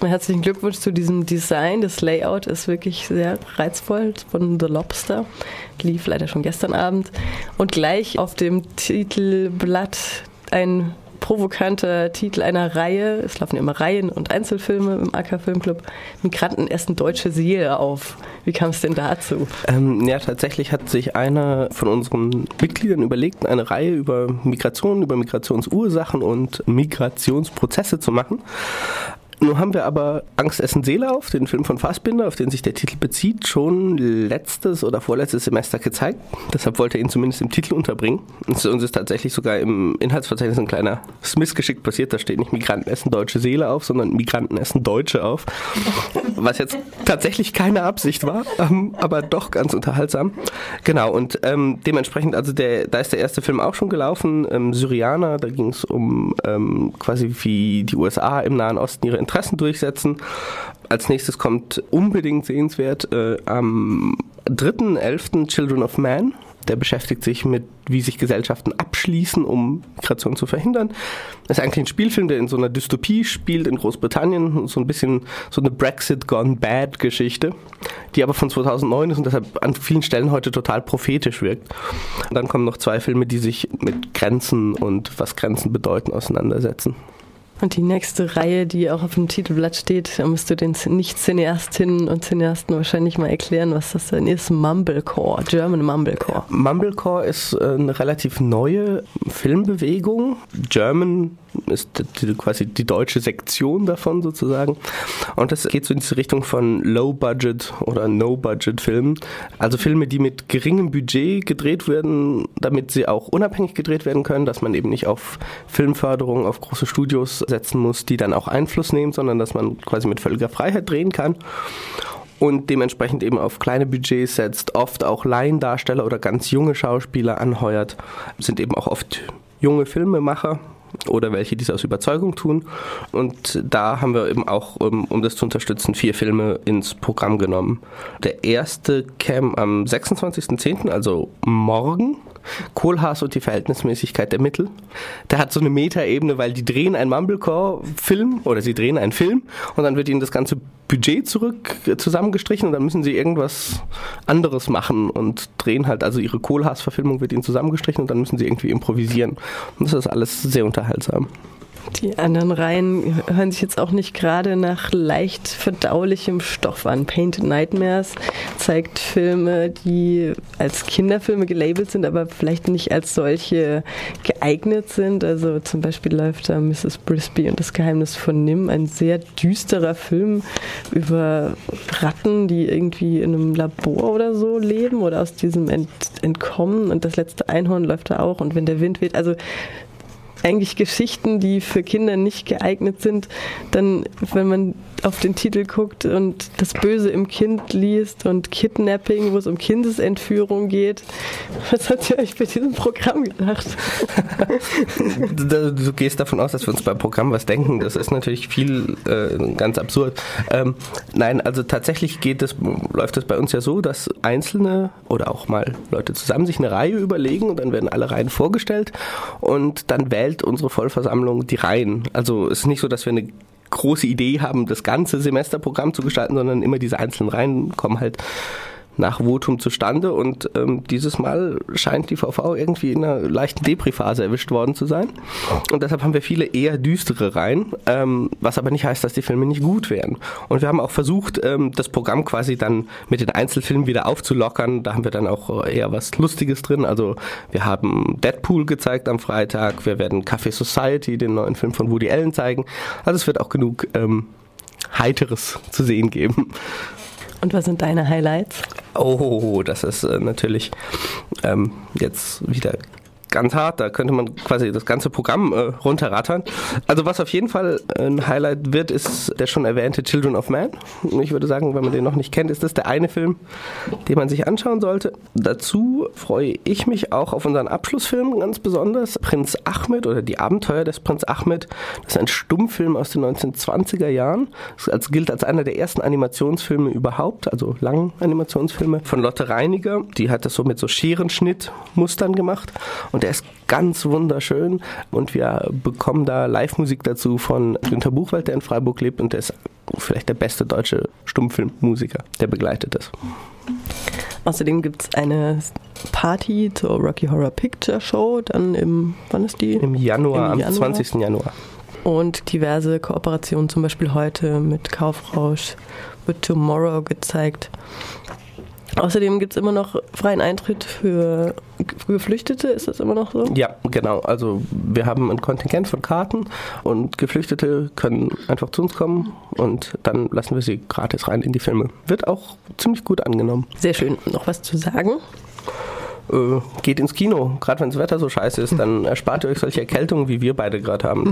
erstmal herzlichen Glückwunsch zu diesem Design. Das Layout ist wirklich sehr reizvoll von The Lobster. Lief leider schon gestern Abend. Und gleich auf dem Titelblatt ein provokanter Titel einer Reihe. Es laufen immer Reihen und Einzelfilme im AK Filmclub. Migranten essen deutsche Seele auf. Wie kam es denn dazu? Ähm, ja, tatsächlich hat sich einer von unseren Mitgliedern überlegt, eine Reihe über Migration, über Migrationsursachen und Migrationsprozesse zu machen. Nun haben wir aber Angst essen Seele auf, den Film von Fassbinder, auf den sich der Titel bezieht, schon letztes oder vorletztes Semester gezeigt. Deshalb wollte er ihn zumindest im Titel unterbringen. Und uns ist tatsächlich sogar im Inhaltsverzeichnis ein kleiner Missgeschick passiert. Da steht nicht Migranten essen deutsche Seele auf, sondern Migranten essen Deutsche auf. Was jetzt tatsächlich keine Absicht war, ähm, aber doch ganz unterhaltsam. Genau, und ähm, dementsprechend, also der, da ist der erste Film auch schon gelaufen, ähm, Syrianer, da ging es um ähm, quasi wie die USA im Nahen Osten ihre Interessen durchsetzen. Als nächstes kommt unbedingt sehenswert äh, am 3.11. Children of Man. Der beschäftigt sich mit, wie sich Gesellschaften abschließen, um Migration zu verhindern. Das ist eigentlich ein Spielfilm, der in so einer Dystopie spielt in Großbritannien. So ein bisschen so eine Brexit Gone Bad Geschichte, die aber von 2009 ist und deshalb an vielen Stellen heute total prophetisch wirkt. Und dann kommen noch zwei Filme, die sich mit Grenzen und was Grenzen bedeuten auseinandersetzen. Und die nächste Reihe, die auch auf dem Titelblatt steht, da musst du den Nicht-Cineastinnen und Cineasten wahrscheinlich mal erklären, was das denn ist. Mumblecore, German Mumblecore. Mumblecore ist äh, eine relativ neue Filmbewegung. German ist quasi die deutsche Sektion davon sozusagen. Und das geht so in diese Richtung von Low-Budget oder No-Budget-Filmen. Also Filme, die mit geringem Budget gedreht werden, damit sie auch unabhängig gedreht werden können, dass man eben nicht auf Filmförderung, auf große Studios setzen muss, die dann auch Einfluss nehmen, sondern dass man quasi mit völliger Freiheit drehen kann und dementsprechend eben auf kleine Budgets setzt, oft auch Laiendarsteller oder ganz junge Schauspieler anheuert, sind eben auch oft junge Filmemacher, oder welche dies aus Überzeugung tun. Und da haben wir eben auch, um, um das zu unterstützen, vier Filme ins Programm genommen. Der erste kam am 26.10., also morgen. Kohlhaas und die Verhältnismäßigkeit der Mittel. Der hat so eine Metaebene, weil die drehen einen Mumblecore-Film oder sie drehen einen Film und dann wird ihnen das ganze Budget zurück zusammengestrichen und dann müssen sie irgendwas anderes machen und drehen halt, also ihre Kohlhaas-Verfilmung wird ihnen zusammengestrichen und dann müssen sie irgendwie improvisieren. Und das ist alles sehr unterhaltsam. Die anderen Reihen hören sich jetzt auch nicht gerade nach leicht verdaulichem Stoff an. Painted Nightmares zeigt Filme, die als Kinderfilme gelabelt sind, aber vielleicht nicht als solche geeignet sind. Also zum Beispiel läuft da Mrs. Brisby und das Geheimnis von Nim, ein sehr düsterer Film über Ratten, die irgendwie in einem Labor oder so leben oder aus diesem ent entkommen. Und das letzte Einhorn läuft da auch. Und wenn der Wind weht, also eigentlich Geschichten, die für Kinder nicht geeignet sind, dann, wenn man auf den Titel guckt und das Böse im Kind liest und Kidnapping, wo es um Kindesentführung geht. Was habt ihr euch bei diesem Programm gedacht? du gehst davon aus, dass wir uns beim Programm was denken. Das ist natürlich viel äh, ganz absurd. Ähm, nein, also tatsächlich geht es, läuft es bei uns ja so, dass Einzelne oder auch mal Leute zusammen sich eine Reihe überlegen und dann werden alle Reihen vorgestellt und dann wählt wählt unsere Vollversammlung die Reihen. Also es ist nicht so, dass wir eine große Idee haben, das ganze Semesterprogramm zu gestalten, sondern immer diese einzelnen Reihen kommen halt nach Votum zustande und ähm, dieses Mal scheint die VV irgendwie in einer leichten Depri-Phase erwischt worden zu sein. Und deshalb haben wir viele eher düstere Reihen, ähm, was aber nicht heißt, dass die Filme nicht gut wären. Und wir haben auch versucht, ähm, das Programm quasi dann mit den Einzelfilmen wieder aufzulockern. Da haben wir dann auch eher was Lustiges drin. Also wir haben Deadpool gezeigt am Freitag, wir werden Café Society, den neuen Film von Woody Allen zeigen. Also es wird auch genug ähm, Heiteres zu sehen geben. Und was sind deine Highlights? Oh, das ist äh, natürlich ähm, jetzt wieder ganz hart. Da könnte man quasi das ganze Programm äh, runterrattern. Also was auf jeden Fall ein Highlight wird, ist der schon erwähnte Children of Man. Ich würde sagen, wenn man den noch nicht kennt, ist das der eine Film, den man sich anschauen sollte. Dazu freue ich mich auch auf unseren Abschlussfilm ganz besonders. Prinz Ahmed oder die Abenteuer des Prinz Ahmed. Das ist ein Stummfilm aus den 1920er Jahren. Das gilt als einer der ersten Animationsfilme überhaupt, also langen Animationsfilme von Lotte Reiniger. Die hat das so mit so Scherenschnittmustern gemacht. Und und der ist ganz wunderschön und wir bekommen da Live-Musik dazu von Günter Buchwald, der in Freiburg lebt und der ist vielleicht der beste deutsche Stummfilmmusiker, der begleitet ist. Außerdem gibt es eine Party zur Rocky Horror Picture Show, dann im, wann ist die? Im Januar, Im am 20. Januar. Und diverse Kooperationen, zum Beispiel heute mit Kaufrausch, wird Tomorrow gezeigt. Außerdem gibt es immer noch freien Eintritt für Geflüchtete, ist das immer noch so? Ja, genau. Also wir haben ein Kontingent von Karten und Geflüchtete können einfach zu uns kommen und dann lassen wir sie gratis rein in die Filme. Wird auch ziemlich gut angenommen. Sehr schön. Noch was zu sagen? Äh, geht ins Kino. Gerade wenn das Wetter so scheiße ist, dann erspart ihr euch solche Erkältungen, wie wir beide gerade haben.